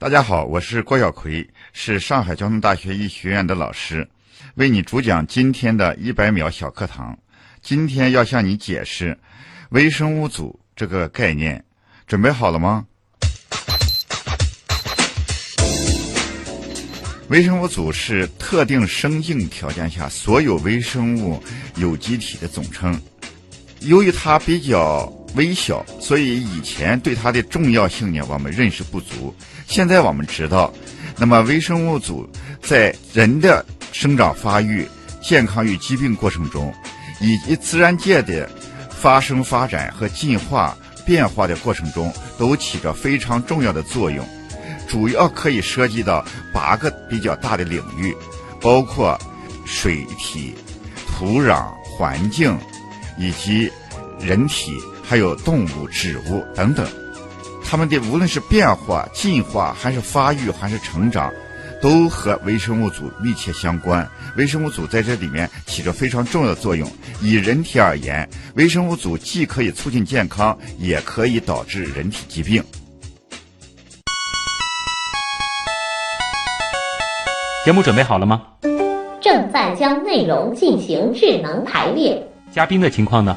大家好，我是郭晓葵，是上海交通大学医学院的老师，为你主讲今天的一百秒小课堂。今天要向你解释微生物组这个概念，准备好了吗？微生物组是特定生境条件下所有微生物有机体的总称。由于它比较微小，所以以前对它的重要性呢，我们认识不足。现在我们知道，那么微生物组在人的生长发育、健康与疾病过程中，以及自然界的发生、发展和进化变化的过程中，都起着非常重要的作用。主要可以涉及到八个比较大的领域，包括水体、土壤、环境，以及人体，还有动物、植物等等。它们的无论是变化、进化，还是发育，还是成长，都和微生物组密切相关。微生物组在这里面起着非常重要的作用。以人体而言，微生物组既可以促进健康，也可以导致人体疾病。节目准备好了吗？正在将内容进行智能排列。嘉宾的情况呢？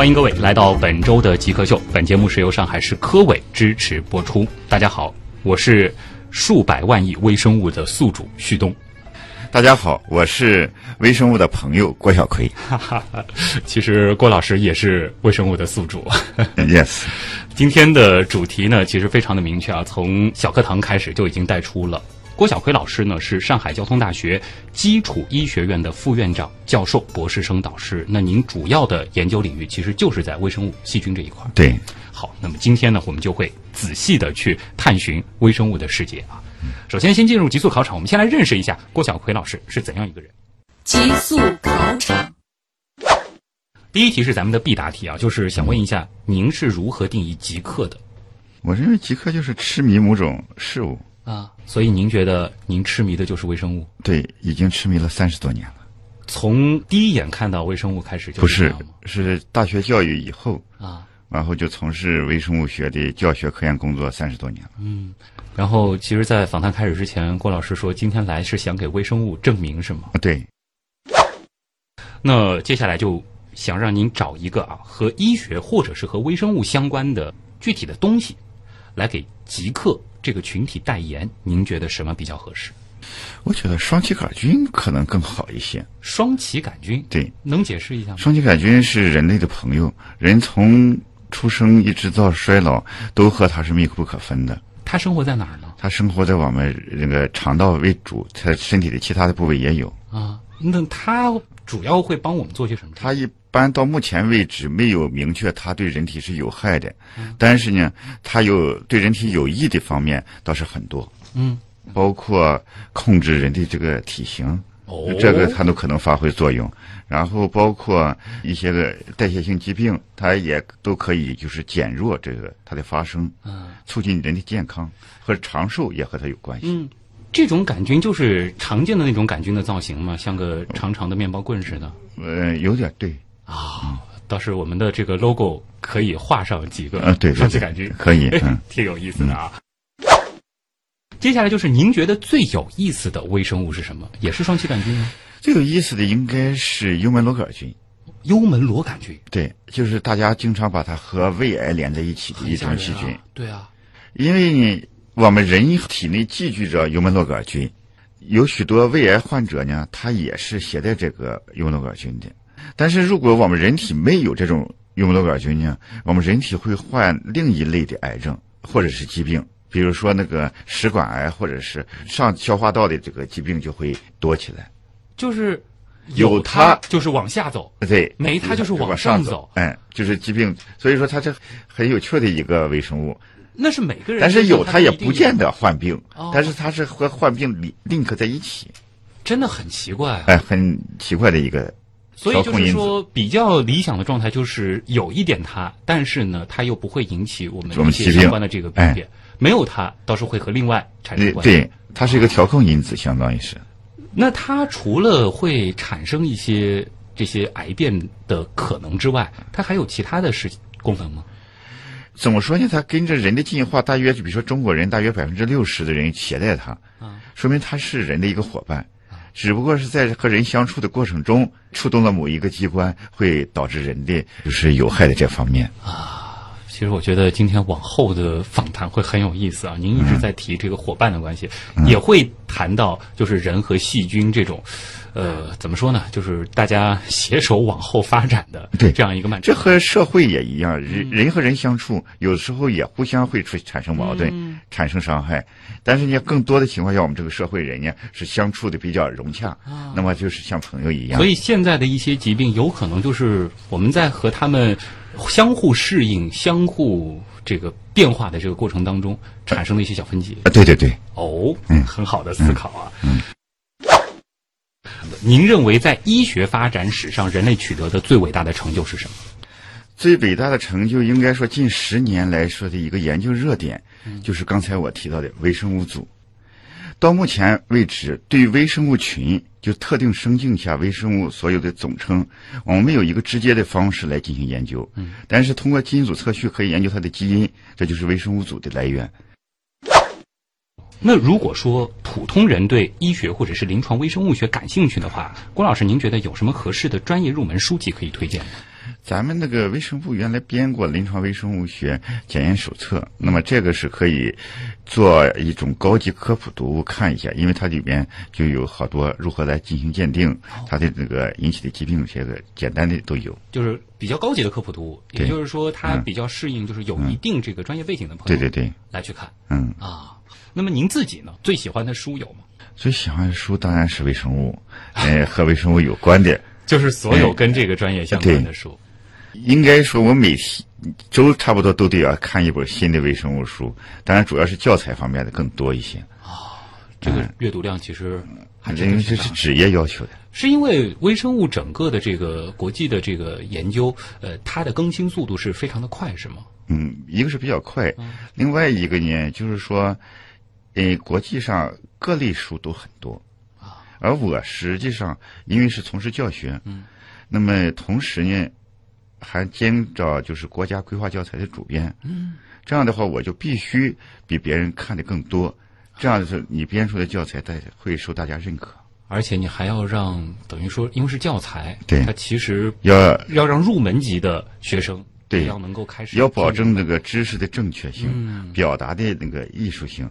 欢迎各位来到本周的极客秀。本节目是由上海市科委支持播出。大家好，我是数百万亿微生物的宿主旭东。大家好，我是微生物的朋友郭晓葵。哈哈，其实郭老师也是微生物的宿主。yes，今天的主题呢，其实非常的明确啊，从小课堂开始就已经带出了。郭晓奎老师呢是上海交通大学基础医学院的副院长、教授、博士生导师。那您主要的研究领域其实就是在微生物、细菌这一块儿。对，好，那么今天呢，我们就会仔细的去探寻微生物的世界啊。首先，先进入极速考场，我们先来认识一下郭晓奎老师是怎样一个人。极速考场，第一题是咱们的必答题啊，就是想问一下，您是如何定义极客的我认为极客就是痴迷某种事物，啊？所以您觉得您痴迷的就是微生物？对，已经痴迷了三十多年了。从第一眼看到微生物开始就不是这样吗，是大学教育以后，啊，然后就从事微生物学的教学科研工作三十多年了。嗯然后其实，在访谈开始之前，郭老师说今天来是想给微生物证明，是吗？啊，对，那接下来就想让您找一个啊和医学或者是和微生物相关的具体的东西，来给极客这个群体代言。您觉得什么比较合适？我觉得双歧杆菌可能更好一些。双歧杆菌，对，能解释一下吗？双歧杆菌是人类的朋友，人从出生一直到衰老都和它是密不可分的。它生活在哪儿呢？它生活在我们那个肠道为主，它身体的其他的部位也有。啊，那它主要会帮我们做些什么？它一般到目前为止没有明确它对人体是有害的，但是呢，它有对人体有益的方面倒是很多，嗯，包括控制人的这个体型，哦，这个它都可能发挥作用。然后包括一些个代谢性疾病，它也都可以就是减弱这个它的发生，嗯。促进人体健康和长寿也和它有关系。嗯，这种杆菌就是常见的那种杆菌的造型嘛，像个长长的面包棍似的。呃，有点对，啊。倒是我们的这个 logo 可以画上几个呃，对双歧杆菌，可以，嗯。挺有意思的啊。接下来就是您觉得最有意思的微生物是什么？也是双歧杆菌吗？最有意思的应该是幽门螺杆菌，幽门螺杆菌，对，就是大家经常把它和胃癌连在一起的一种细菌。对啊，因为呢，我们人体内寄居着幽门螺杆菌，有许多胃癌患者呢，他也是携带这个幽门螺杆菌的。但是如果我们人体没有这种幽门螺杆菌呢，我们人体会患另一类的癌症或者是疾病，比如说那个食管癌或者是上消化道的这个疾病就会多起来。就是有它它就是往下走，对，没它就是往往上走，哎，就是疾病，所以说它是很有趣的一个微生物。那是每个人，但是有它它也不见得患病哦，但是它是和患病 link 在一起，真的很奇怪啊。哎，很奇怪的一个所以就。是说，比较理想的状态就是有一点它，但是呢，它又不会引起我们一些相关的这个病哎变。没有它，倒是会和另外产生对关系。对，它是一个调控因子，相当于是。那它除了会产生一些这些癌变的可能之外，它还有其他的事功能吗？怎么说呢？它跟着人的进化，大约比如说中国人大约百分之六十的人携带它，啊说明它是人的一个伙伴，只不过是在和人相处的过程中触动了某一个机关，会导致人的就是有害的这方面啊。其实我觉得今天往后的访谈会很有意思啊！您一直在提这个伙伴的关系，嗯也会谈到就是人和细菌这种，呃，怎么说呢？就是大家携手往后发展的这样一个漫长这。和社会也一样，人人和人相处，有时候也互相会出产生矛盾，产生伤害。但是呢，更多的情况下，我们这个社会人呢是相处的比较融洽，那么就是像朋友一样。所以现在的一些疾病，有可能就是我们在和他们相互适应、相互这个变化的这个过程当中产生了一些小分歧。啊，对对对，哦，嗯很好的思考啊。嗯您认为在医学发展史上，人类取得的最伟大的成就是什么？最伟大的成就，应该说近十年来说的一个研究热点，就是刚才我提到的微生物组。到目前为止，对微生物群，就特定生境下微生物所有的总称，我们没有一个直接的方式来进行研究。嗯，但是通过基因组测序可以研究它的基因，这就是微生物组的来源。那如果说普通人对医学或者是临床微生物学感兴趣的话，郭老师，您觉得有什么合适的专业入门书籍可以推荐吗？咱们那个微生物原来编过《临床微生物学检验手册》，那么这个是可以做一种高级科普读物看一下，因为它里边就有好多如何来进行鉴定，它的这个引起的疾病，这个简单的都有。就是比较高级的科普读物，也就是说它比较适应就是有一定这个专业背景的朋友，对对对，来去看嗯，啊。那么您自己呢，最喜欢的书有吗？最喜欢的书当然是微生物，呃，和微生物有关的。就是所有跟这个专业相关的书。应该说，我每周差不多都得要看一本新的微生物书，当然主要是教材方面的更多一些，这个阅读量其实还真因的挺大的。为这是职业要求的。是因为微生物整个的这个国际的这个研究，呃，它的更新速度是非常的快，是吗？嗯，一个是比较快，另外一个呢，就是说，呃，国际上各类书都很多，而我实际上因为是从事教学，嗯，那么同时呢，还兼着就是国家规划教材的主编，嗯，这样的话我就必须比别人看的更多，这样子你编出的教材大会受大家认可，而且你还要让等于说，因为是教材，对它其实要要让入门级的学生对要能够开始要保证那个知识的正确性，嗯表达的那个艺术性，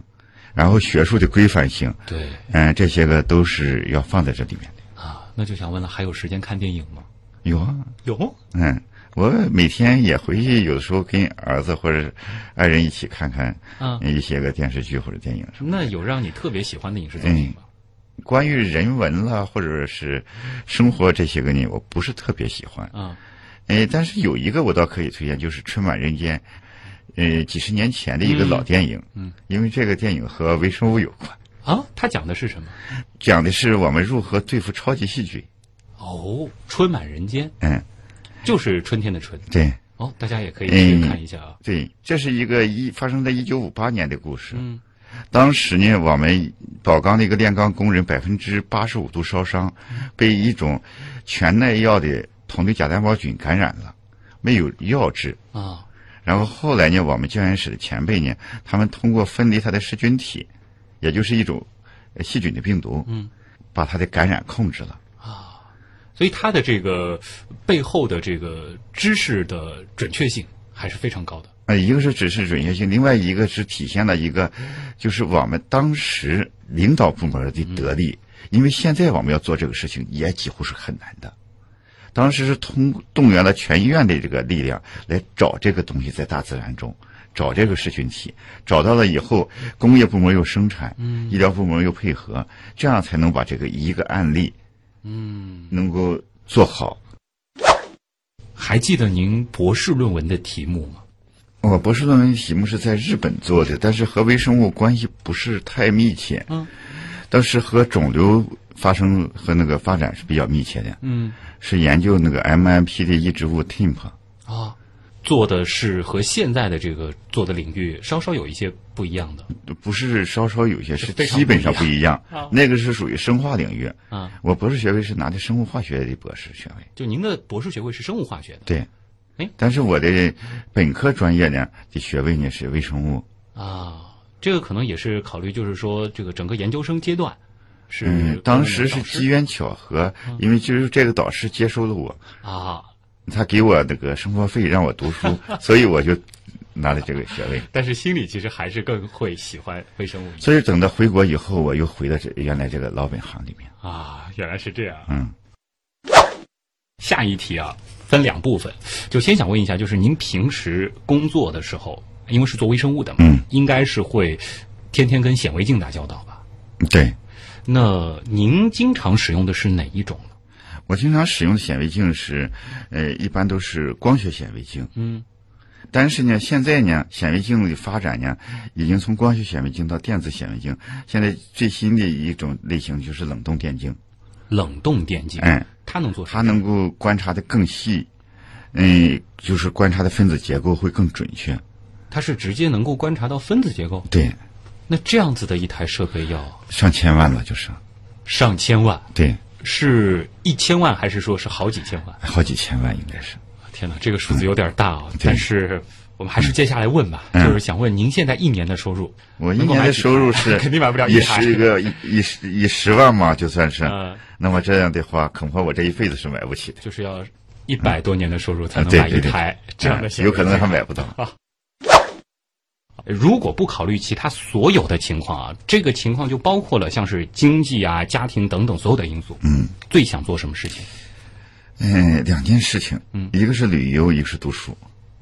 然后学术的规范性，对嗯，这些个都是要放在这里面的。啊。那就想问了，还有时间看电影吗？有啊，有，嗯，我每天也回去，有的时候跟儿子或者爱人一起看看啊一些个电视剧或者电影什么。那有让你特别喜欢的影视作品吗？关于人文啦，或者是生活这些个呢，我不是特别喜欢。啊，哎，但是有一个我倒可以推荐，就是《春满人间》，呃，几十年前的一个老电影。嗯，因为这个电影和微生物有关，啊，它讲的是什么？讲的是我们如何对付超级细菌。哦，春满人间，嗯，就是春天的春。对。哦，大家也可以去嗯看一下啊。对，这是一个一发生在一九五八年的故事。嗯，当时呢，我们宝钢的一个炼钢工人百分之八十五度烧伤，被一种全耐药的铜对假单胞菌感染了，没有药治。啊，然后后来呢，我们教研室的前辈呢，他们通过分离它的噬菌体，也就是一种呃细菌的病毒，嗯，把它的感染控制了。所以它的这个背后的这个知识的准确性还是非常高的。呃，一个是知识准确性，另外一个是体现了一个，就是我们当时领导部门的得力。因为现在我们要做这个事情，也几乎是很难的。当时是通动员了全医院的这个力量来找这个东西在大自然中找这个噬菌体，找到了以后，工业部门又生产，医疗部门又配合，这样才能把这个一个案例嗯，能够做好。还记得您博士论文的题目吗？我博士论文题目是在日本做的，但是和微生物关系不是太密切。嗯，倒是和肿瘤发生和那个发展是比较密切的。嗯，是研究那个 MMP 的抑制物 TIMP。啊，做的是和现在的这个做的领域稍稍有一些不一样的。不是稍稍有些，是基本上不一样。那个是属于生化领域。啊，我博士学位是拿的生物化学的博士学位。就您的博士学位是生物化学的对哎。但是我的本科专业呢的学位呢是微生物。啊，这个可能也是考虑，就是说这个整个研究生阶段是嗯，当时是机缘巧合，因为就是这个导师接收了我，啊，他给我那个生活费让我读书，所以我就拿了这个学位。但是心里其实还是更会喜欢微生物所以等到回国以后，我又回到这原来这个老本行里面。啊，原来是这样。嗯，下一题啊，分两部分，就先想问一下，就是您平时工作的时候，因为是做微生物的嘛，嗯，应该是会天天跟显微镜打交道吧？对那您经常使用的是哪一种呢？我经常使用的显微镜是，呃，一般都是光学显微镜。嗯，但是呢，现在呢，显微镜的发展呢，已经从光学显微镜到电子显微镜。现在最新的一种类型就是冷冻电镜。冷冻电镜，嗯，它能做什么？它能够观察的更细，嗯，就是观察的分子结构会更准确。它是直接能够观察到分子结构。对，那这样子的一台设备要上千万了，就是，上千万，对，是一千万还是说是好几千万？好几千万应该是。天哪，这个数字有点大啊！对但是我们还是接下来问吧，嗯就是想问您现在一年的收入，我一年的收入是 肯定买不了一一十个一一十一十万嘛，就算是。嗯那么这样的话，恐怕我这一辈子是买不起的。就是要一百多年的收入才能买一台这样的有可能还买不到。如果不考虑其他所有的情况啊，这个情况就包括了像是经济啊、家庭等等所有的因素。嗯最想做什么事情？嗯，两件事情，嗯一个是旅游，一个是读书。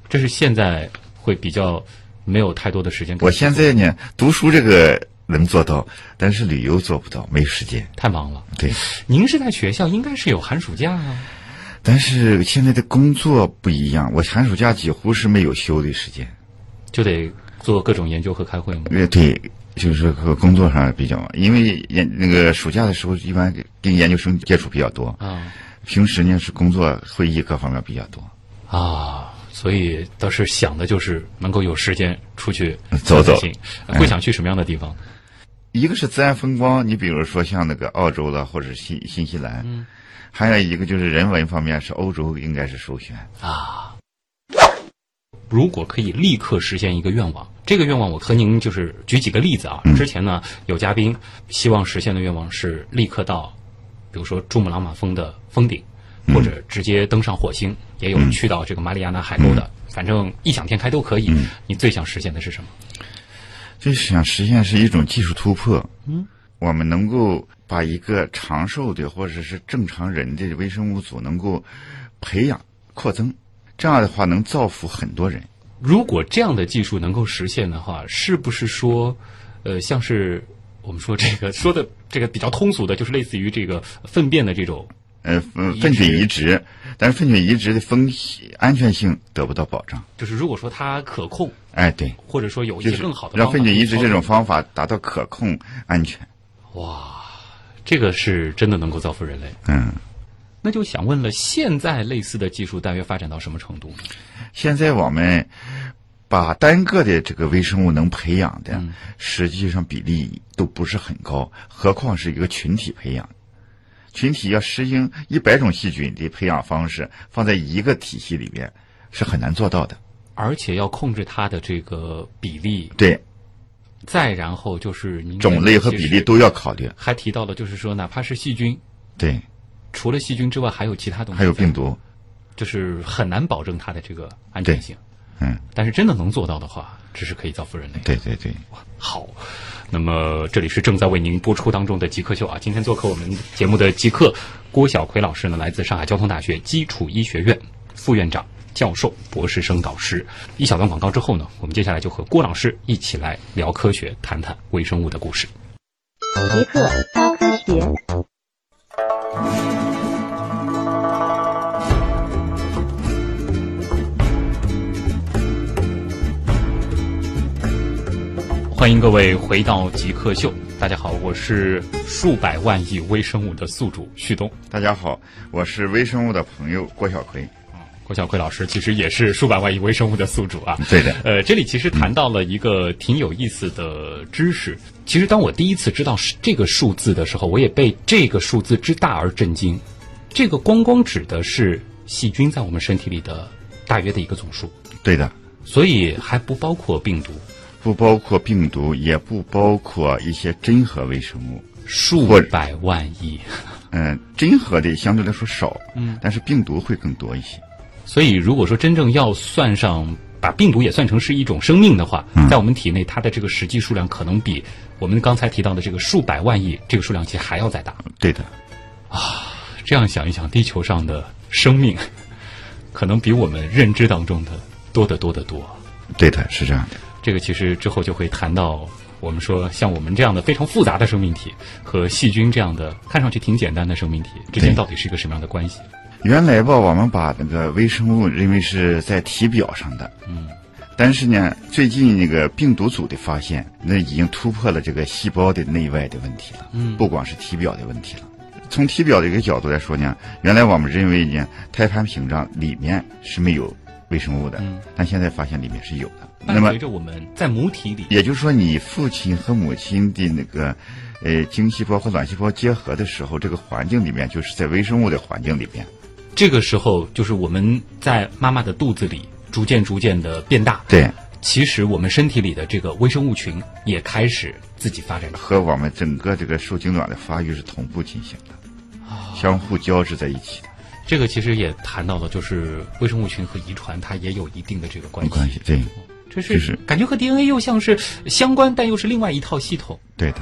这是现在会比较没有太多的时间我。现在呢，读书这个能做到，但是旅游做不到，没时间。太忙了。对，您是在学校，应该是有寒暑假啊。但是现在的工作不一样，我寒暑假几乎是没有休的时间。就得做各种研究和开会嘛。呃，对，就是和工作上比较忙，因为研那个暑假的时候，一般跟研究生接触比较多，啊平时呢是工作会议各方面比较多。啊，所以倒是想的就是能够有时间出去走走行。会想去什么样的地方？一个是自然风光，你比如说像那个澳洲了，或者是新新西兰，嗯还有一个就是人文方面是欧洲，应该是首选。啊，如果可以立刻实现一个愿望，这个愿望我和您就是举几个例子啊。之前呢，有嘉宾希望实现的愿望是立刻到，比如说珠穆朗玛峰的峰顶，或者直接登上火星，也有去到这个马里亚纳海沟的，反正异想天开都可以。你最想实现的是什么？就是想实现是一种技术突破。嗯，我们能够把一个长寿的或者是正常人的微生物组能够培养扩增，这样的话能造福很多人。如果这样的技术能够实现的话，是不是说，呃，像是我们说这个说的这个比较通俗的，就是类似于这个粪便的这种呃，嗯移植粪菌移植，但是粪菌移植的风险安全性得不到保障。就是如果说它可控，哎，对，或者说有一就是些更好的让粪菌移植这种方法达到可控安全。哇，这个是真的能够造福人类。嗯，那就想问了，现在类似的技术大约发展到什么程度呢？现在我们把单个的这个微生物能培养的，嗯实际上比例都不是很高，何况是一个群体培养。群体要适应一百种细菌的培养方式，放在一个体系里面是很难做到的。而且要控制它的这个比例，对，再然后就是您种类和比例都要考虑。还提到了，就是说哪怕是细菌，对，除了细菌之外，还有其他东西，还有病，毒。就是很难保证它的这个安全性。嗯，但是真的能做到的话，这是可以造福人类。对对对。好，那么这里是正在为您播出当中的极客秀啊，今天做客我们节目的极客郭晓奎老师呢，来自上海交通大学基础医学院副院长、教授、博士生导师。一小段广告之后呢，我们接下来就和郭老师一起来聊科学，谈谈微生物的故事。极客高科学。欢迎各位回到极客秀。大家好，我是数百万亿微生物的宿主旭东。大家好，我是微生物的朋友郭晓葵。郭晓葵老师其实也是数百万亿微生物的宿主啊。对的。呃，这里其实谈到了一个挺有意思的知识。其实当我第一次知道这个数字的时候，我也被这个数字之大而震惊。这个光光指的是细菌在我们身体里的大约的一个总数。对的。所以还不包括病毒。不包括病毒，也不包括一些真核微生物，数百万亿。嗯，真核的相对来说少，嗯，但是病毒会更多一些。所以，如果说真正要算上把病毒也算成是一种生命的话，在我们体内，它的这个实际数量可能比我们刚才提到的这个数百万亿这个数量级还要再大。对的。啊，这样想一想，地球上的生命 可能比我们认知当中的多得多得多。对的，是这样的。这个其实之后就会谈到，我们说像我们这样的非常复杂的生命体和细菌这样的看上去挺简单的生命体之间到底是一个什么样的关系？原来吧，我们把那个微生物认为是在体表上的，嗯，但是呢，最近那个病毒组的发现，那已经突破了这个细胞的内外的问题了，嗯，不光是体表的问题了。从体表的一个角度来说呢，原来我们认为呢，胎盘屏障里面是没有微生物的，嗯，但现在发现里面是有的。那么，随着我们在母体里，也就是说，你父亲和母亲的那个，呃，精细胞和卵细胞结合的时候，这个环境里面就是在微生物的环境里面。这个时候，就是我们在妈妈的肚子里逐渐逐渐的变大。对，其实我们身体里的这个微生物群也开始自己发展，和我们整个这个受精卵的发育是同步进行的，相互交织在一起的。这个其实也谈到了，就是微生物群和遗传它也有一定的这个关系。关系对。这是感觉和 DNA 又像是相关，但又是另外一套系统。对的。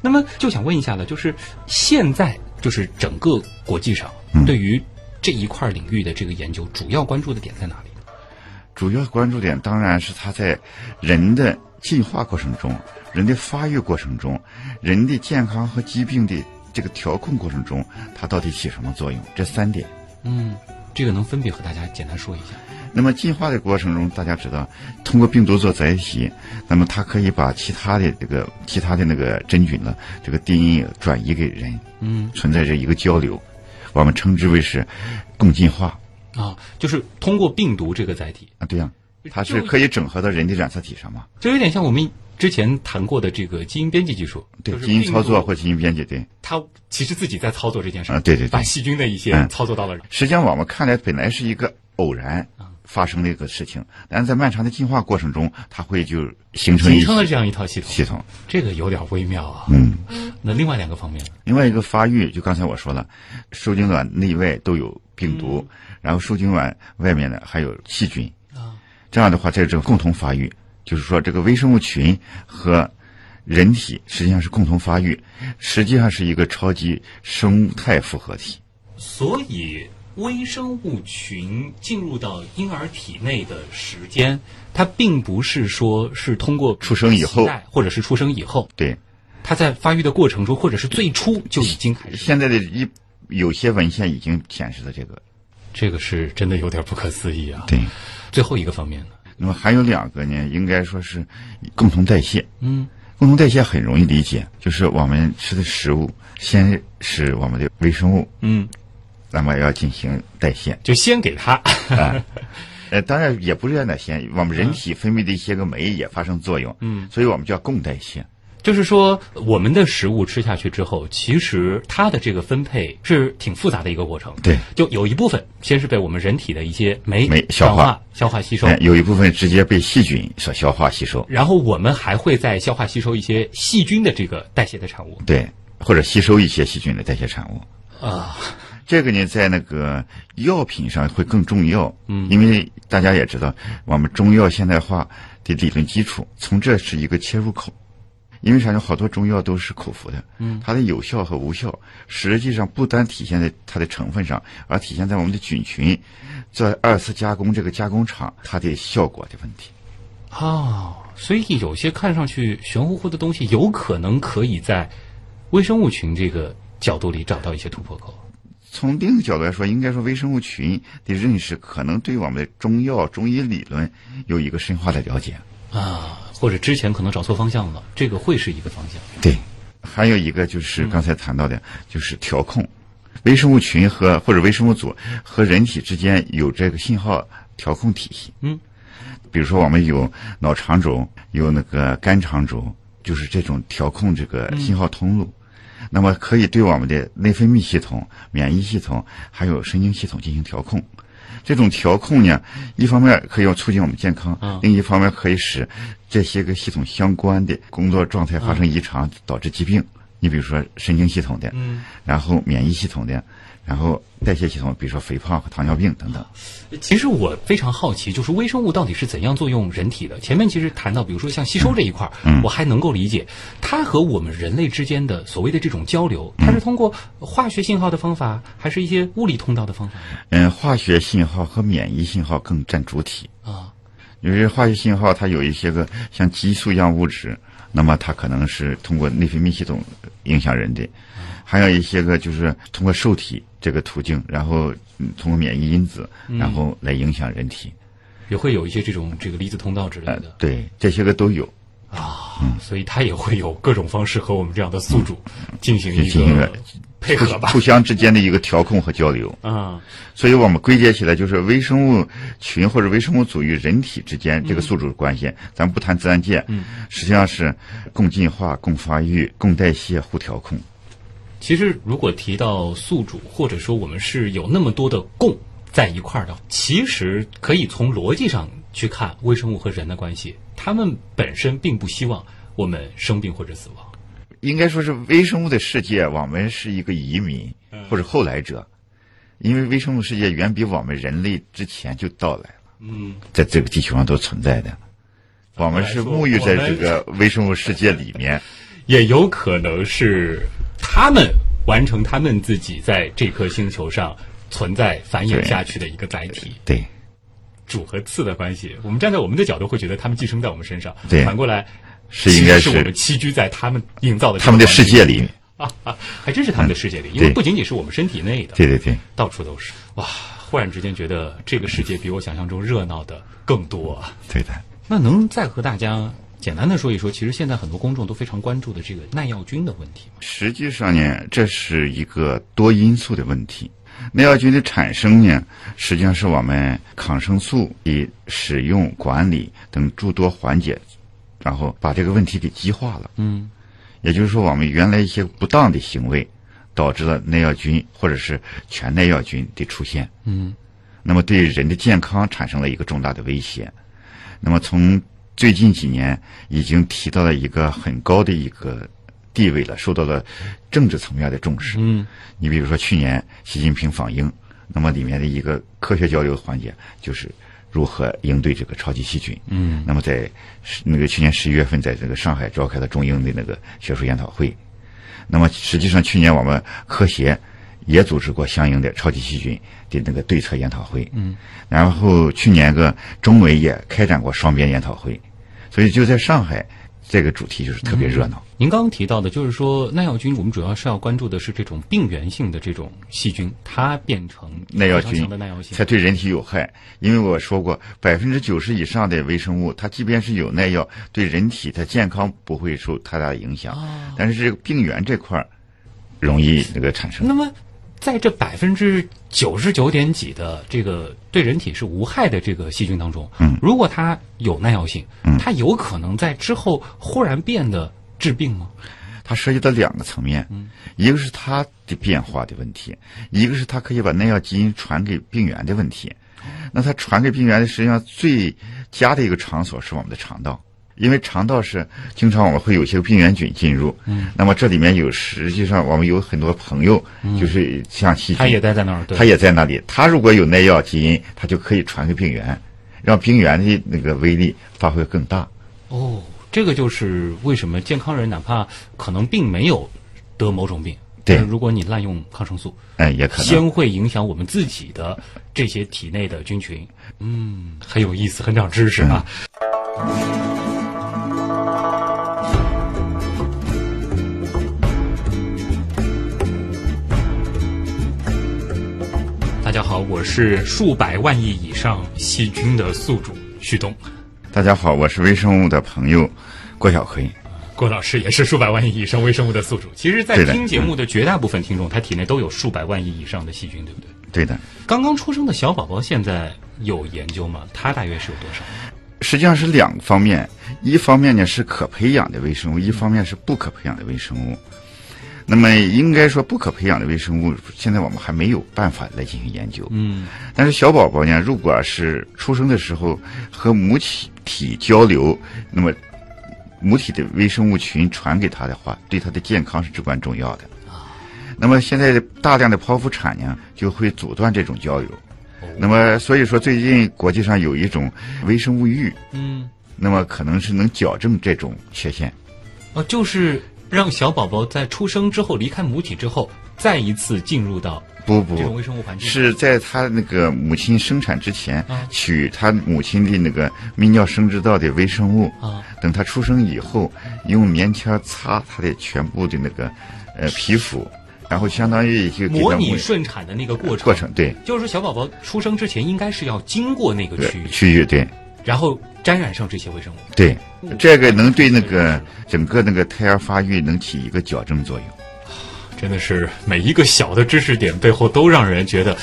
那么就想问一下了，就是现在就是整个国际上对于这一块领域的这个研究，主要关注的点在哪里？主要关注点当然是它在人的进化过程中、人的发育过程中、人的健康和疾病的这个调控过程中，它到底起什么作用？这三点。嗯，这个能分别和大家简单说一下。那么进化的过程中，大家知道，通过病毒做载体，那么它可以把其他的这个其他的那个真菌呢，这个 DNA 转移给人，嗯，存在着一个交流，我们称之为是共进化。啊，就是通过病毒这个载体啊，对呀，它是可以整合到人的染色体上嘛，就有点像我们之前谈过的这个基因编辑技术，对，基因操作或基因编辑，对，它其实自己在操作这件事啊，对对，把细菌的一些操作到了。实际上，我们看来本来是一个偶然。发生的一个事情，但是在漫长的进化过程中，它会就形成形成了这样一套系统。系统这个有点微妙啊。嗯，那另外两个方面，另外一个发育，就刚才我说了，受精卵内外都有病毒，然后受精卵外面呢还有细菌啊。这样的话，在这个共同发育，就是说这个微生物群和人体实际上是共同发育，实际上是一个超级生态复合体。所以。微生物群进入到婴儿体内的时间，它并不是说是通过出生以后，或者是出生以后，对，它在发育的过程中，或者是最初就已经开始。现在的一有些文献已经显示了这个，这个是真的有点不可思议啊。对，最后一个方面呢，那么还有两个呢，应该说是共同代谢。嗯，共同代谢很容易理解，就是我们吃的食物先是我们的微生物。嗯。那么要进行代谢，就先给它。呃，当然也不是让它先，我们人体分泌的一些个酶也发生作用。嗯，所以我们叫共代谢。就是说，我们的食物吃下去之后，其实它的这个分配是挺复杂的一个过程。对，就有一部分先是被我们人体的一些酶酶消化、消化吸收，有一部分直接被细菌所消化吸收。然后我们还会再消化吸收一些细菌的这个代谢的产物。对，或者吸收一些细菌的代谢产物。啊。这个呢，在那个药品上会更重要，嗯，因为大家也知道，我们中药现代化的理论基础，从这是一个切入口。因为啥呢？好多中药都是口服的，嗯，它的有效和无效，实际上不单体现在它的成分上，而体现在我们的菌群在二次加工这个加工厂它的效果的问题。哦，所以有些看上去玄乎乎的东西，有可能可以在微生物群这个角度里找到一些突破口。从另一个角度来说，应该说微生物群的认识可能对我们的中药、中医理论有一个深化的了解啊。或者之前可能找错方向了，这个会是一个方向。对，还有一个就是刚才谈到的，就是调控微生物群和或者微生物组和人体之间有这个信号调控体系。嗯，比如说我们有脑肠轴，有那个肝肠轴，就是这种调控这个信号通路。那么可以对我们的内分泌系统、免疫系统还有神经系统进行调控。这种调控呢，一方面可以促进我们健康，嗯。另一方面可以使这些个系统相关的工作状态发生异常，导致疾病。你比如说神经系统的，嗯，然后免疫系统的，然后代谢系统，比如说肥胖和糖尿病等等。其实我非常好奇，就是微生物到底是怎样作用人体的？前面其实谈到，比如说像吸收这一块儿，嗯我还能够理解，它和我们人类之间的所谓的这种交流，它是通过化学信号的方法，还是一些物理通道的方法嗯，化学信号和免疫信号更占主体。啊？因为化学信号它有一些个像激素一样物质，那么它可能是通过内分泌系统影响人的，还有一些个就是通过受体这个途径，然后嗯通过免疫因子，然后来影响人体。也会有一些这种这个离子通道之类呃的，对，这些个都有。啊，所以它也会有各种方式和我们这样的宿主进行一个配合吧互。相之间的一个调控和交流。啊，所以我们归结起来就是微生物群或者微生物组与人体之间这个宿主关系。咱们不谈自然界，嗯实际上是共进化、共发育、共代谢、互调控。其实如果提到宿主，或者说我们是有那么多的共在一块儿的，其实可以从逻辑上去看微生物和人的关系，他们本身并不希望我们生病或者死亡。应该说是微生物的世界，我们是一个移民或者后来者，因为微生物世界远比我们人类之前就到来了，嗯，在这个地球上都存在的。我们是沐浴在这个微生物世界里面，也有可能是他们完成他们自己在这颗星球上存在繁衍下去的一个载体。对主和次的关系，我们站在我们的角度会觉得他们寄生在我们身上，对反过来是应该是我们栖居在他们营造的他们的世界里。啊啊，还真是他们的世界里，因为不仅仅是我们身体内的，对对对，到处都是。哇，忽然之间觉得这个世界比我想象中热闹的更多啊！对的。那能再和大家简单的说一说，其实现在很多公众都非常关注的这个耐药菌的问题？实际上呢，这是一个多因素的问题。耐药菌的产生呢，实际上是我们抗生素的使用、管理等诸多环节，然后把这个问题给激化了。嗯也就是说，我们原来一些不当的行为，导致了耐药菌或者是全耐药菌的出现。嗯那么对人的健康产生了一个重大的威胁。那么从最近几年已经提到了一个很高的一个地位了，受到了政治层面的重视。嗯你比如说去年习近平访英，那么里面的一个科学交流环节就是如何应对这个超级细菌。嗯那么在十那个去年十一月份，在这个上海召开了中英的那个学术研讨会。那么实际上去年我们科协也组织过相应的超级细菌的那个对策研讨会。嗯，然后去年个中美也开展过双边研讨会，所以就在上海，这个主题就是特别热闹。您刚刚提到的，就是说耐药菌，我们主要是要关注的是这种病原性的这种细菌，它变成耐药菌的耐药性才。对人体有害，因为我说过，百分之九十以上的微生物，它即便是有耐药，对人体的健康不会受太大的影响，啊但是这个病原这块儿容易那个产生。那么，在这百分之九十九点几的这个对人体是无害的这个细菌当中，嗯。如果它有耐药性，嗯。它有可能在之后忽然变得致病吗？它涉及到两个层面，嗯。一个是它的变化的问题，一个是它可以把耐药基因传给病原的问题。那它传给病原的实际上最佳的一个场所是我们的肠道，因为肠道是经常我们会有些病原菌进入，嗯，那么这里面有实际上我们有很多朋友，就是像细菌，它也待在那儿，对，它也在那里。它如果有耐药基因，它就可以传给病原，让病原的那个威力发挥更大。哦，这个就是为什么健康人哪怕可能并没有得某种病，对但是如果你滥用抗生素，哎，也可能。先会影响我们自己的这些体内的菌群。嗯，很有意思，很长知识啊。大家好，我是数百万亿以上细菌的宿主旭东。大家好，我是微生物的朋友郭晓辉。郭老师也是数百万亿以上微生物的宿主。其实，在听节目的绝大部分听众，他体内都有数百万亿以上的细菌，对不对？对的，刚刚出生的小宝宝现在有研究吗？他大约是有多少？实际上是两方面，一方面呢是可培养的微生物，一方面是不可培养的微生物。那么应该说，不可培养的微生物，现在我们还没有办法来进行研究。嗯但是小宝宝呢，如果是出生的时候和母体体交流，那么母体的微生物群传给他的话，对他的健康是至关重要的。啊那么现在大量的剖腹产呢，就会阻断这种交流。那么所以说，最近国际上有一种微生物浴，嗯，那么可能是能矫正这种缺陷。哦，就是让小宝宝在出生之后离开母体之后，再一次进入到不不这种微生物环境。是在他那个母亲生产之前啊，取他母亲的那个泌尿生殖道的微生物，啊，等他出生以后，用棉签擦他的全部的那个呃皮肤，然后相当于就给模拟顺产的那个过程。过程，对。就是说，小宝宝出生之前应该是要经过那个区域，区域，对然后沾染上这些微生物。对，这个能对那个整个那个胎儿发育能起一个矫正作用。真的是每一个小的知识点背后都让人觉得，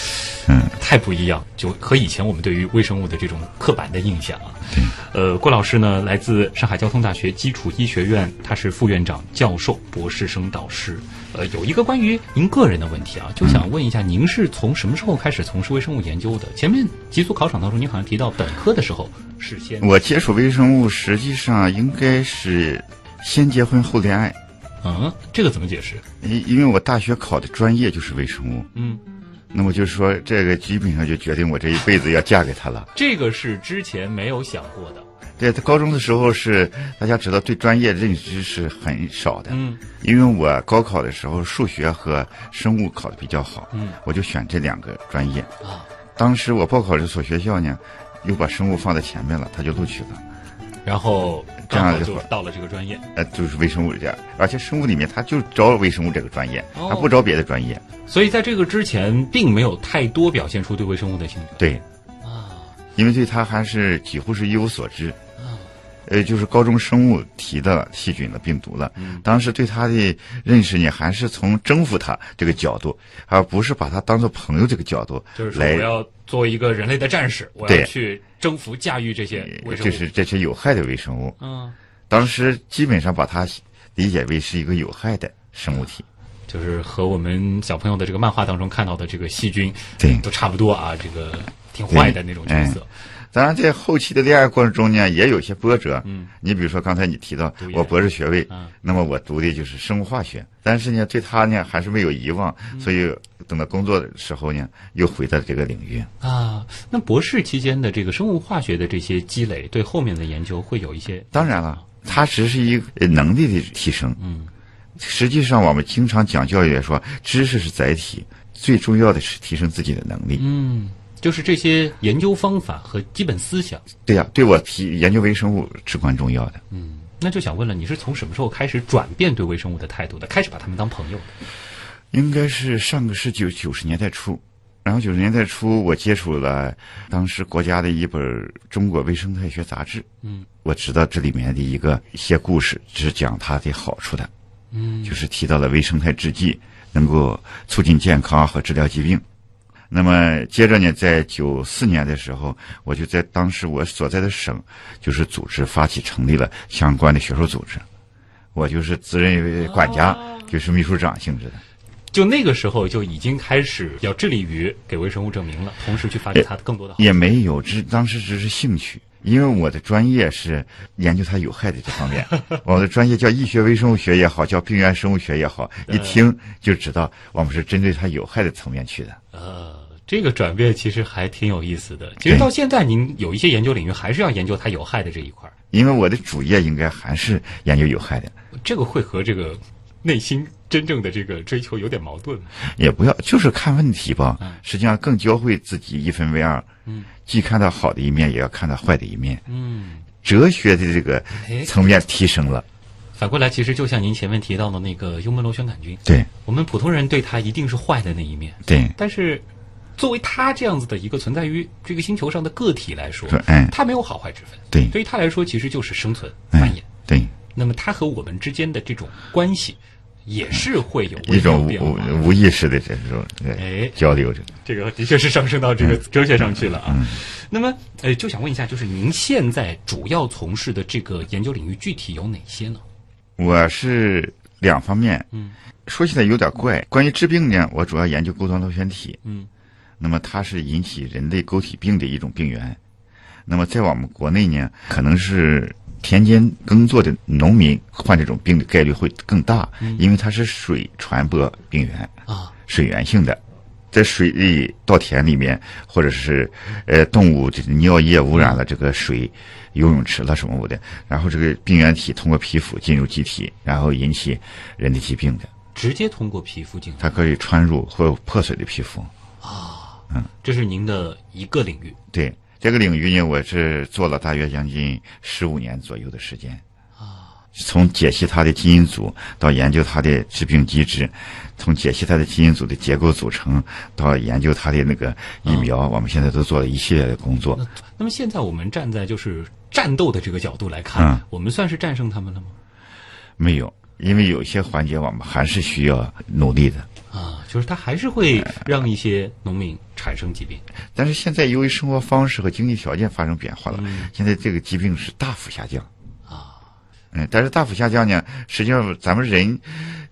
嗯，太不一样，就和以前我们对于微生物的这种刻板的印象啊。呃，郭老师呢，来自上海交通大学基础医学院，他是副院长、教授、博士生导师。呃，有一个关于您个人的问题啊，就想问一下，您是从什么时候开始从事微生物研究的？前面极速考场当中，您好像提到本科的时候是先我接触微生物实际上应该是先结婚后恋爱，嗯，这个怎么解释？因因为我大学考的专业就是微生物，嗯，那么就是说这个基本上就决定我这一辈子要嫁给他了。这个是之前没有想过的。对，他高中的时候是大家知道对专业认知是很少的，嗯因为我高考的时候数学和生物考的比较好，嗯我就选这两个专业。啊，当时我报考这所学校呢，又把生物放在前面了，他就录取了。然后这样就到了这个专业。呃，就是微生物这样，而且生物里面他就招微生物这个专业，哦他不招别的专业。所以在这个之前，并没有太多表现出对微生物的兴趣。对，啊因为对他还是几乎是一无所知。啊，呃，就是高中生物提的细菌的、病毒了。嗯当时对它的认识呢，还是从征服它这个角度，而不是把它当做朋友这个角度就是说我要做一个人类的战士，我要去征服、驾驭这些微生物。就是这些有害的微生物。嗯，当时基本上把它理解为是一个有害的生物体。就是和我们小朋友的这个漫画当中看到的这个细菌，对都差不多啊，这个挺坏的那种角色。当然，在后期的恋爱过程中呢，也有些波折。嗯，你比如说刚才你提到我博士学位，嗯那么我读的就是生物化学，但是呢，对他呢还是没有遗忘，所以等到工作的时候呢，又回到这个领域。啊，那博士期间的这个生物化学的这些积累，对后面的研究会有一些当然了，它只是一个呃能力的提升。嗯，实际上我们经常讲教育说，知识是载体，最重要的是提升自己的能力。嗯，就是这些研究方法和基本思想。对呀、对我提研究微生物至关重要的。嗯，那就想问了，你是从什么时候开始转变对微生物的态度的？开始把他们当朋友的？应该是上个世纪九十年代初，然后九十年代初我接触了当时国家的一本《中国微生态学杂志》，嗯我知道这里面的一个一些故事是讲它的好处的，嗯就是提到了微生态制剂能够促进健康和治疗疾病。那么接着呢，在九四年的时候，我就在当时我所在的省，就是组织发起成立了相关的学术组织，我就是自认为管家，就是秘书长性质的。就那个时候就已经开始要致力于给微生物证明了，同时去发展它更多的好。也没有，只当时只是兴趣，因为我的专业是研究它有害的这方面，我的专业叫医学微生物学也好，叫病原生物学也好，一听就知道我们是针对它有害的层面去的。呃，这个转变其实还挺有意思的。其实到现在，您有一些研究领域还是要研究它有害的这一块儿，因为我的主业应该还是研究有害的，这个会和这个内心真正的这个追求有点矛盾。也不要就是看问题吧嗯，实际上更教会自己一分为二，嗯。既看到好的一面，也要看到坏的一面，嗯，哲学的这个哎。层面提升了。反过来，其实就像您前面提到的那个幽门螺旋杆菌，对我们普通人对它一定是坏的那一面，对但是作为他这样子的一个存在于这个星球上的个体来说他没有好坏之分。对对于他来说，其实就是生存哎繁衍。对，那么他和我们之间的这种关系，也是会有一种。无无无意识的这种交流着。这个的确是上升到这个哲学上去了嗯啊。那么，呃，就想问一下，就是您现在主要从事的这个研究领域具体有哪些呢？我是两方面，嗯，说起来有点怪。关于治病呢，我主要研究沟通螺旋体，嗯，那么它是引起人类钩体病的一种病源。那么在我们国内呢，可能是田间耕作的农民患这种病的概率会更大，因为它是水传播病源，啊，水源性的。在水里稻田里面，或者是呃动物这尿液污染了这个水，游泳池了什么的，然后这个病原体通过皮肤进入机体，然后引起人的疾病的。直接通过皮肤进入，它可以穿入或破损的皮肤。这是您的一个领域对这个领域呢，我是做了大约将近十五年左右的时间啊。从解析它的基因组到研究它的致病机制，从解析它的基因组的结构组成到研究它的那个疫苗，我们现在都做了一系列的工作。那么现在我们站在就是战斗的这个角度来看，嗯我们算是战胜他们了吗？没有，因为有些环节我们还是需要努力的。啊，就是他还是会让一些农民产生疾病。但是现在由于生活方式和经济条件发生变化了，嗯现在这个疾病是大幅下降。啊，嗯，但是大幅下降呢，实际上咱们人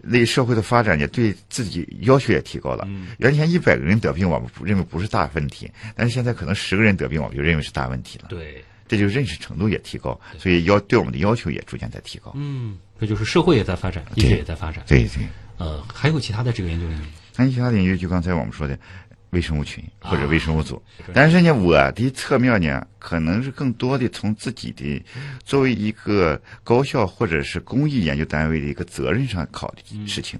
类社会的发展也，对自己要求也提高了。嗯原先一百个人得病，我们不认为不是大问题，但是现在可能十个人得病，我们就认为是大问题了。对，这就是认识程度也提高，所以要对我们的要求也逐渐在提高。嗯，这就是社会也在发展，医学也在发展。对对，呃，还有其他的这个研究领域那其他领域就刚才我们说的微生物群或者微生物组，啊但是呢，我的侧面呢，可能是更多的从自己的作为一个高校或者是公益研究单位的一个责任上考虑事情。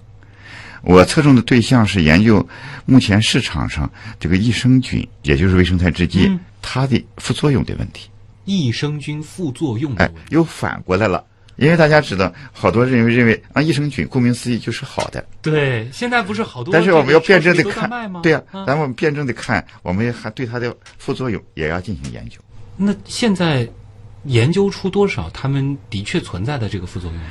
我侧重的对象是研究目前市场上这个益生菌，也就是微生态制剂，嗯它的副作用的问题。益生菌副作用的哎又反过来了。因为大家知道，好多人认为认为啊，益生菌顾名思义就是好的，对，现在不是好多但是我们要辩证的看，对呀、啊咱们辩证的看，我们还对它的副作用也要进行研究。那现在研究出多少他们的确存在的这个副作用？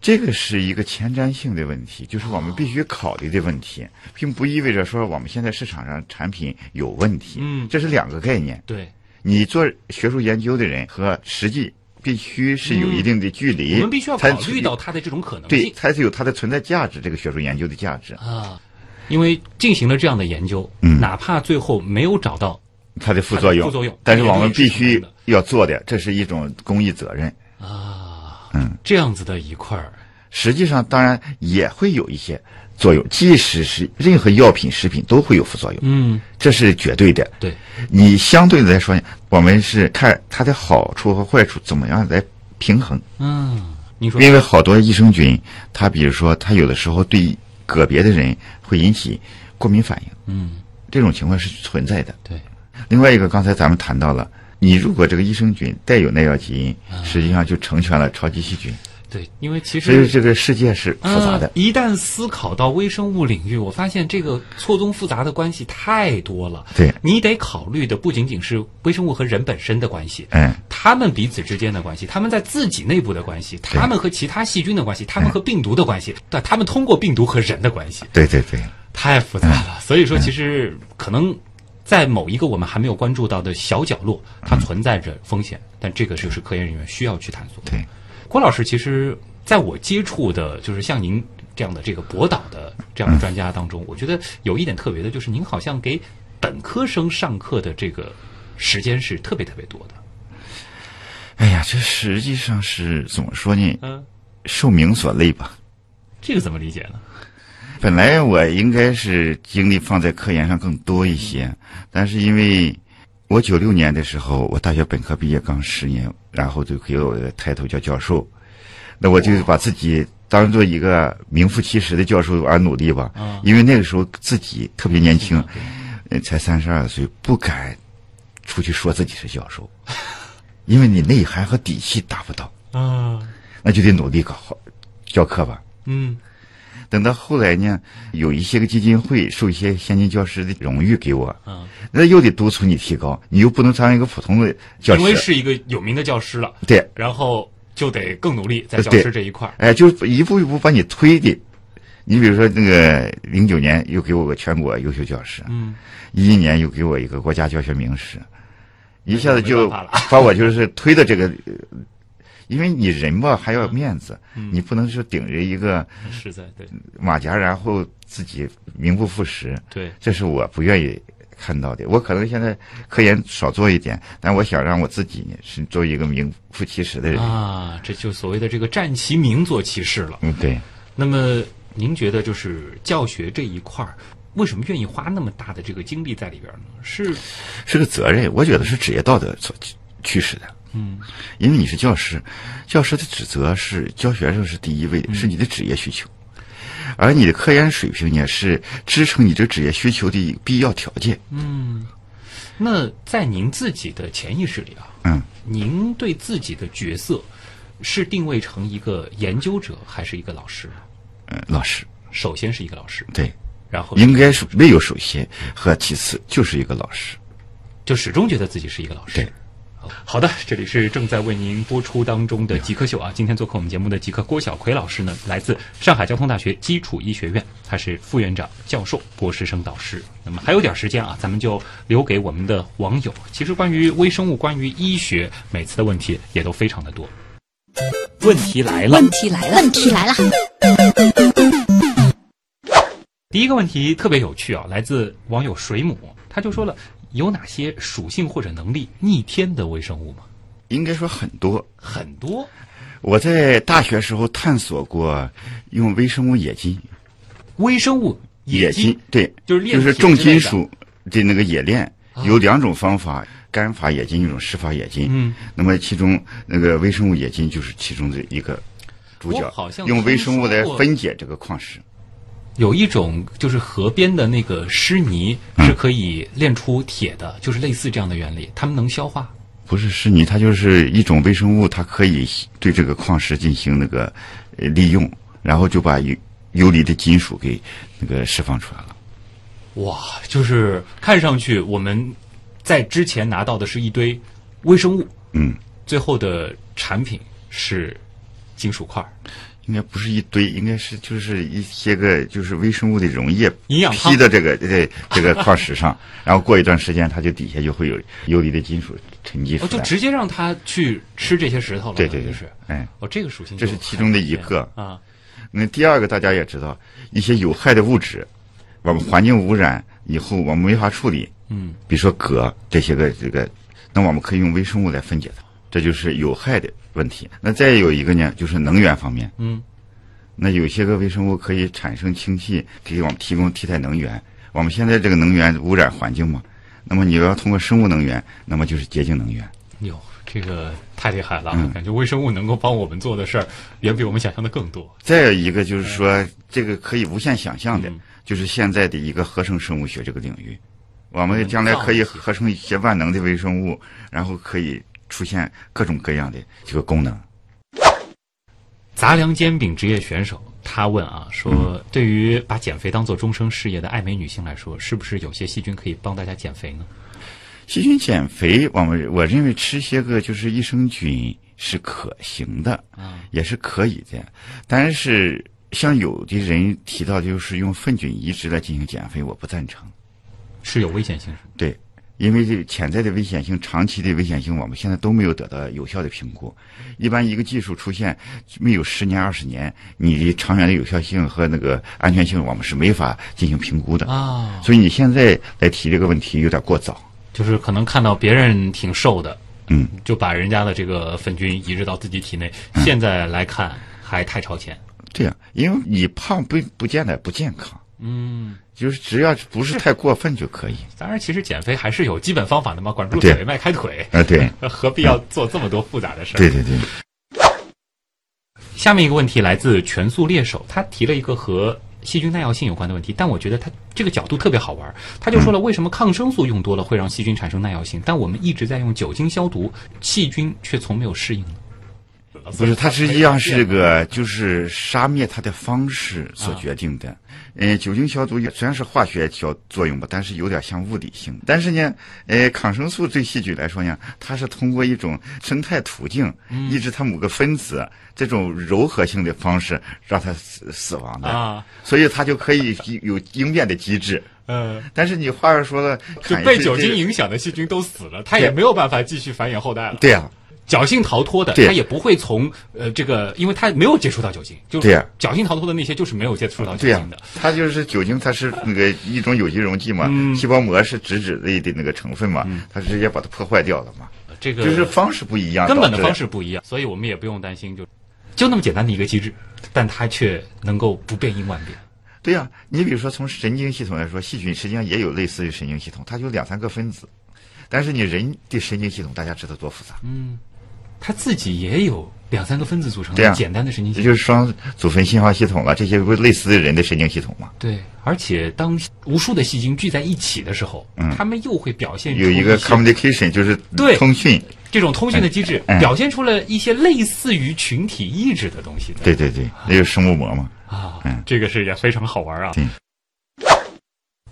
这个是一个前瞻性的问题，就是我们必须考虑的问题，并不意味着说我们现在市场上产品有问题。嗯这是两个概念。对，你做学术研究的人和实际必须是有一定的距离，嗯我们必须要才考虑到它的这种可能对，才是有它的存在价值，这个学术研究的价值。啊。因为进行了这样的研究，嗯哪怕最后没有找到它的副作用，副作用但是我们必须要做的，这是一种公益责任。啊，嗯，这样子的一块儿，实际上，当然也会有一些作用，即使是任何药品、食品都会有副作用，嗯，这是绝对的。对，你相对的来说，我们是看它的好处和坏处怎么样来平衡。嗯，你说因为好多益生菌，它比如说，它有的时候对个别的人会引起过敏反应，嗯，这种情况是存在的。对，另外一个，刚才咱们谈到了，你如果这个益生菌带有耐药基因，啊实际上就成全了超级细菌，对，因为其实这个世界是复杂的啊。一旦思考到微生物领域，我发现这个错综复杂的关系太多了。对你得考虑的不仅仅是微生物和人本身的关系，嗯，他们彼此之间的关系，他们在自己内部的关系，他们和其他细菌的关系，他们和病毒的关系，但，他们通过病毒和人的关系，对对对，太复杂了。所以说，其实可能在某一个我们还没有关注到的小角落，它存在着风险，但这个就是科研人员需要去探索。对，郭老师，其实在我接触的，就是像您这样的这个博导的这样的专家当中，我觉得有一点特别的，就是您好像给本科生上课的这个时间是特别特别多的。哎呀，这实际上是怎么说呢？嗯，受名所累吧。这个怎么理解呢？本来我应该是精力放在科研上更多一些，但是因为我九六年的时候，我大学本科毕业刚十年，然后就给我一个抬头叫教授，那我就把自己当做一个名副其实的教授而努力吧。啊。因为那个时候自己特别年轻，呃才三十二岁，不敢出去说自己是教授，因为你内涵和底气达不到，啊，那就得努力搞好教课吧。嗯等到后来呢，有一些个基金会授一些先进教师的荣誉给我，嗯，那又得督促你提高，你又不能当一个普通的教师，因为是一个有名的教师了，对，然后就得更努力在教师这一块儿。哎，就是一步一步把你推的。你比如说那个零九年又给我个全国优秀教师，嗯，一一年又给我一个国家教学名师，一下子就把我就是推到这个，呃因为你人吧还要面子，嗯你不能说顶着一个实在对马甲，然后自己名不副实，对，这是我不愿意看到的。我可能现在科研少做一点，但我想让我自己呢是做一个名副其实的人。啊，这就所谓的这个占其名做其事了。嗯，对。那么您觉得就是教学这一块儿，为什么愿意花那么大的这个精力在里边呢？是是个责任，我觉得是职业道德所驱使的。嗯，因为你是教师，教师的职责是教学生是第一位的，是你的职业需求，而你的科研水平呢是支撑你这职业需求的必要条件。嗯那在您自己的潜意识里啊，嗯，您对自己的角色是定位成一个研究者还是一个老师呢？呃，老师，首先是一个老师，对，然后应该是没有首先和其次，就是一个老师。就始终觉得自己是一个老师对。好的，这里是正在为您播出当中的极客秀啊。今天做客我们节目的极客郭晓奎老师呢，来自上海交通大学基础医学院，他是副院长、教授、博士生导师。那么还有点时间啊，咱们就留给我们的网友。其实关于微生物、关于医学，每次的问题也都非常的多。问题来了问，题来了，问题来了，第一个问题特别有趣啊，来自网友水母，他就说了，有哪些属性或者能力逆天的微生物吗？应该说很多。很多，我在大学时候探索过用微生物冶金，微生物冶金对，就是炼就是重金属的那个冶炼，有两种方法，干法冶金，一种湿法冶金。嗯，那么其中那个微生物冶金就是其中的一个主角用微生物来分解这个矿石。有一种就是河边的那个湿泥嗯是可以炼出铁的，就是类似这样的原理，它们能消化。不是湿泥，它就是一种微生物，它可以对这个矿石进行那个呃利用，然后就把游游离的金属给那个释放出来了。哇，就是看上去我们在之前拿到的是一堆微生物，嗯，最后的产品是金属块儿。应该不是一堆，应该是就是一些个就是微生物的溶液营养汤。批的这个这这个矿石上，然后过一段时间，它就底下就会有游离的金属沉积出哦，就。直接让它去吃这些石头了，对对对就是，哎，哦，这个属性这是其中的一个。啊。那第二个大家也知道，一些有害的物质，我们环境污染以后我们没法处理，嗯，比如说镉这些个这个，那我们可以用微生物来分解它，这就是有害的问题。那再有一个呢，就是能源方面，嗯，那有些个微生物可以产生氢气，给我们提供替代能源。我们现在这个能源污染环境嘛，那么你要通过生物能源，那么就是洁净能源。哟，这个太厉害了，嗯感觉微生物能够帮我们做的事儿远比我们想象的更多。再有一个就是说，这个可以无限想象的嗯，就是现在的一个合成生物学这个领域，我们将来可以合成一些万能的微生物，然后可以出现各种各样的这个功能。杂粮煎饼职业选手他问啊，说对于把减肥当做终生事业的爱美女性来说，是不是有些细菌可以帮大家减肥呢？细菌减肥，我们我认为吃些个就是益生菌是可行的，啊，也是可以的。但是像有的人提到就是用粪菌移植来进行减肥，我不赞成。是有危险性是吗？对，因为这个潜在的危险性、长期的危险性，我们现在都没有得到有效的评估。一般一个技术出现没有十年、二十年，你的长远的有效性和那个安全性，我们是没法进行评估的。啊，所以你现在来提这个问题有点过早。就是可能看到别人挺瘦的，嗯，就把人家的这个粪菌移植到自己体内，现在来看还太超前。这样，因为你胖不不见得不健康，嗯，就是只要不是太过分就可以。当然，其实减肥还是有基本方法的嘛，管住嘴，迈开腿，啊，对，何必要做这么多复杂的事儿？对对对，下面一个问题来自全速猎手，他提了一个和细菌耐药性有关的问题，但我觉得他这个角度特别好玩。他就说了，为什么抗生素用多了会让细菌产生耐药性，但我们一直在用酒精消毒，细菌却从没有适应。不是，它实际上是这个就是杀灭它的方式所决定的。呃，酒精消毒液虽然是化学消作用吧，但是有点像物理性。但是呢，呃，抗生素对细菌来说呢，它是通过一种生态途径抑制它某个分子这种柔和性的方式让它死死亡的，啊，所以它就可以有应变的机制。嗯，但是你话又说了，就被酒精影响的细菌都死了，它也没有办法继续繁衍后代了。对呀、侥幸逃脱的，对。它也不会从呃这个，因为他没有接触到酒精，就是对呀。侥幸逃脱的那些就是没有接触到酒精的。它就是酒精，它是那个一种有机溶剂嘛，嗯。细胞膜是脂质类的那个成分嘛，它直接把它破坏掉了嘛，这个就是方式不一样，根本的方式不一样，所以我们也不用担心，就就那么简单的一个机制，但它却能够不变应万变。对呀、你比如说从神经系统来说，细菌实际上也有类似于神经系统，它就两三个分子，但是你人的神经系统，大家知道多复杂，它自己也有两三个分子组成的简单的神经系统。这就是双组分信号系统了，这些不是类似于人的神经系统吗？对，而且当无数的细菌聚在一起的时候，它们又会表现出有一个 communication 就是对通讯，这种通讯的机制，嗯表现出了一些类似于群体意志的东西的。对对对，那就是生物膜嘛。啊，嗯这个是也非常好玩啊。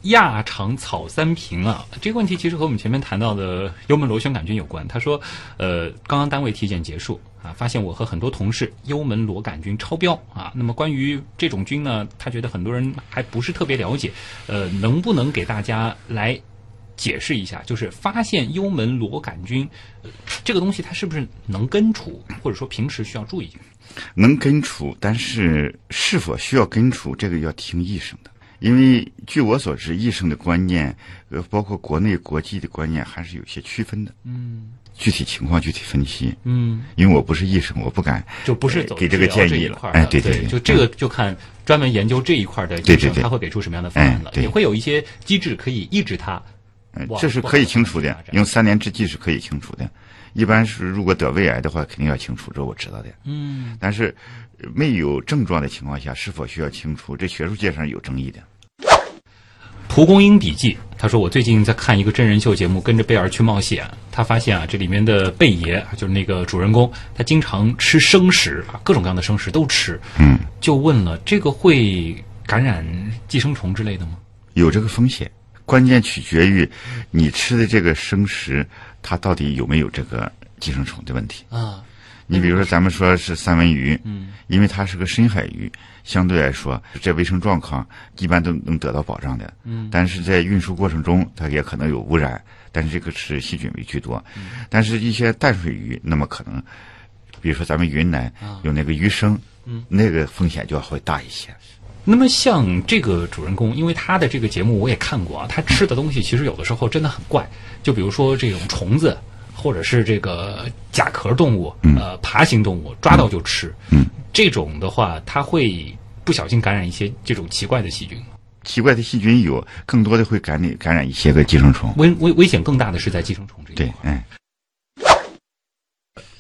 亚长草三平啊，这个问题其实和我们前面谈到的幽门螺旋杆菌有关。他说，呃，刚刚单位体检结束啊，发现我和很多同事幽门螺杆菌超标啊。那么关于这种菌呢，他觉得很多人还不是特别了解，呃，能不能给大家来解释一下？就是发现幽门螺杆菌、这个东西，它是不是能根除，或者说平时需要注意？能根除，但是是否需要根除，这个要听医生的。因为据我所知，医生的观念，呃，包括国内国际的观念，还是有些区分的。嗯具体情况具体分析。嗯。因为我不是医生，我不敢就不是给这个建议了哎，对对，对就这个就看专门研究这一块的医生对对对他会给出什么样的方案了，哎对也会有一些机制可以抑制它。嗯这是可以清除的用三年之计是可以清除的。一般是如果得胃癌的话，肯定要清除，这我知道的。嗯，但是呃没有症状的情况下，是否需要清除，这学术界上有争议的。蒲公英笔记，他说我最近在看一个真人秀节目，跟着贝尔去冒险。他发现啊，这里面的贝爷啊就是那个主人公，他经常吃生食啊，各种各样的生食都吃。嗯，就问了，这个会感染寄生虫之类的吗？有这个风险，关键取决于你吃的这个生食，它到底有没有这个寄生虫的问题。啊，你比如说，咱们说是三文鱼，嗯，因为它是个深海鱼，相对来说，这卫生状况一般都能得到保障的。嗯，但是在运输过程中，它也可能有污染，但是这个是细菌为居多。嗯但是一些淡水鱼，那么可能，比如说咱们云南啊有那个鱼生，嗯，那个风险就要会大一些。那么像这个主人公，因为他的这个节目我也看过啊，他吃的东西其实有的时候真的很怪，就比如说这种虫子，或者是这个甲壳动物，呃，爬行动物，抓到就吃，嗯，这种的话，他会不小心感染一些这种奇怪的细菌，奇怪的细菌有，更多的会感染感染一些个寄生虫。危危危险更大的是在寄生虫这一对块。，哎，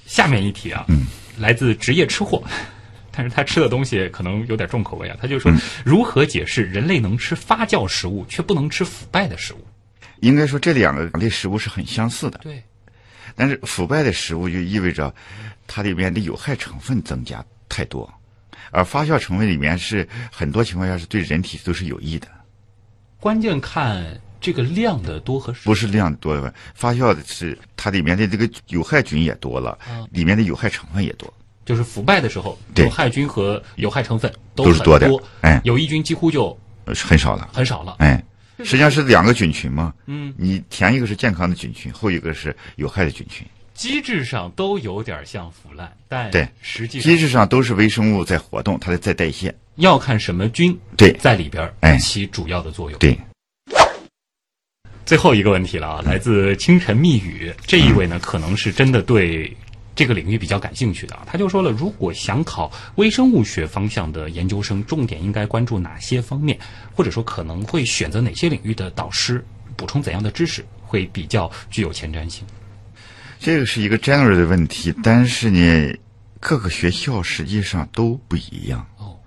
下面一题啊，嗯。来自职业吃货，但是他吃的东西可能有点重口味啊。他就嗯说，如何解释人类能吃发酵食物，却不能吃腐败的食物？应该说这两个类食物是很相似的。对，但是腐败的食物就意味着它里面的有害成分增加太多，而发酵成分里面是很多情况下是对人体都是有益的，关键看这个量的多和少。不是量多的。发酵的是它里面的这个有害菌也多了，啊里面的有害成分也多，就是腐败的时候，有害菌和有害成分都是多的哎有益菌几乎就很少了。很少了。哎，实际上是两个菌群嘛，嗯，你前一个是健康的菌群，后一个是有害的菌群，机制上都有点像腐烂，但对实际上机制上都是微生物在活动，它在代谢。要看什么菌对在里边儿哎起主要的作用。对，最后一个问题了啊，来自清晨密语这一位呢，可能是真的对这个领域比较感兴趣的啊。他就说了，如果想考微生物学方向的研究生，重点应该关注哪些方面，或者说可能会选择哪些领域的导师，补充怎样的知识会比较具有前瞻性？这个是一个 general 的问题，但是呢，各个学校实际上都不一样，哦，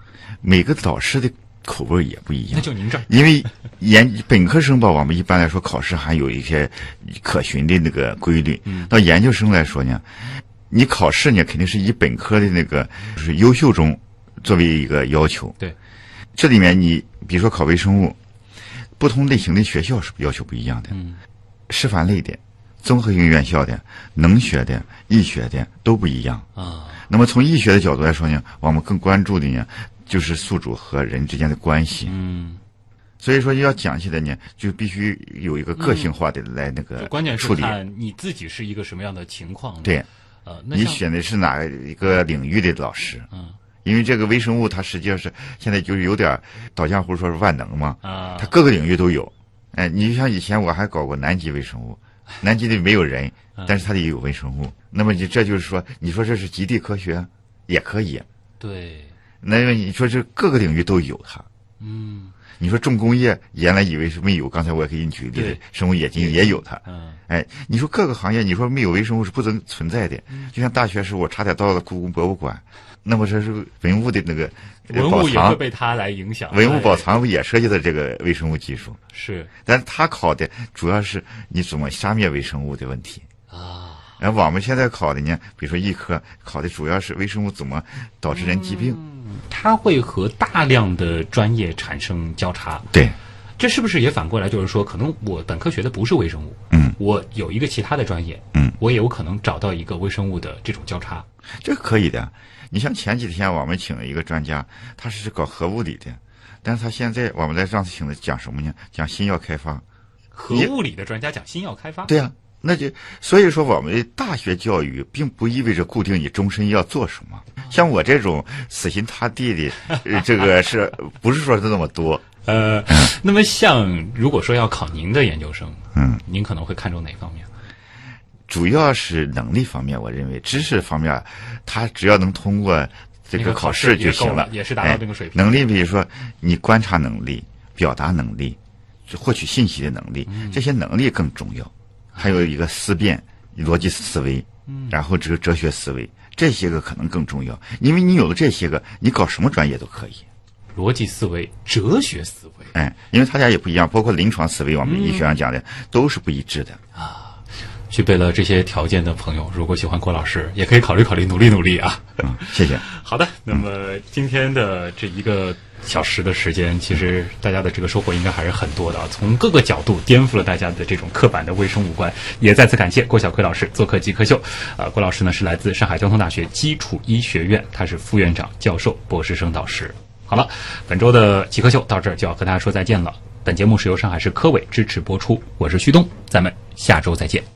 每个导师的口味也不一样。那就您这儿因为研本科生吧，我们一般来说考试还有一些可循的那个规律。嗯到研究生来说呢，你考试呢，肯定是以本科的那个就是优秀中作为一个要求。对，这里面你比如说考微生物，不同类型的学校是要求不一样的。嗯，师范类的、综合性院校的、能学的、医学的都不一样。啊，那么从医学的角度来说呢，我们更关注的呢就是宿主和人之间的关系。嗯，所以说要讲起来呢，就必须有一个个性化的来那个关键处理。是看你自己是一个什么样的情况。对，呃，那你选的是哪一个领域的老师？嗯因为这个微生物它实际上是现在就是有点倒浆糊，说是万能嘛，啊它，各个领域都有。哎，你就像以前我还搞过南极微生物，南极里没有人，嗯但是它里有微生物。那么你这就是说，你说这是极地科学也可以。对，那么你说这各个领域都有它。嗯你说重工业原来以为是没有，刚才我也给你举例子，生物冶金也有它。嗯哎，你说各个行业，你说没有微生物是不存存在的。就像大学时候，我差点到了故宫博物馆，那么这是文物的那个呃文物也会，被它来影响。文物宝哎藏不也涉及到这个微生物技术？是但是他考的主要是你怎么杀灭微生物的问题。啊，然后我们现在考的呢，比如说医科考的主要是微生物怎么导致人疾病。它会和大量的专业产生交叉。对，这是不是也反过来就是说，可能我本科学的不是微生物，嗯，我有一个其他的专业，嗯，我也有可能找到一个微生物的这种交叉。这个可以的。你像前几天我们请了一个专家，他是搞核物理的，但是他现在我们在上次请的讲什么呢？讲新药开发。核物理的专家讲新药开发，对呀、那就所以说，我们大学教育并不意味着固定你终身要做什么。像我这种死心塌地的，呃这个是不是说是那么多？呃，那么像如果说要考您的研究生，嗯，您可能会看重哪方面？主要是能力方面，我认为知识方面，他只要能通过这个考试就行也了也是达到这个水平哎能力，比如说你观察能力、表达能力、获取信息的能力，嗯这些能力更重要。还有一个思辨、逻辑思维，嗯然后这个哲学思维，这些个可能更重要。因为你有了这些个，你搞什么专业都可以。逻辑思维、哲学思维。哎，因为他家也不一样，包括临床思维，我们医学上讲的、都是不一致的啊。具备了这些条件的朋友，如果喜欢郭老师，也可以考虑考虑，努力努力啊！嗯，谢谢。好的，那么今天的这一个小时的时间，其实大家的这个收获应该还是很多的啊，从各个角度颠覆了大家的这种刻板的卫生五官。也再次感谢郭晓奎老师做客极客秀。啊，郭老师呢是来自上海交通大学基础医学院，他是副院长、教授、博士生导师。好了，本周的极客秀到这儿就要和大家说再见了。本节目是由上海市科委支持播出，我是旭东，咱们下周再见。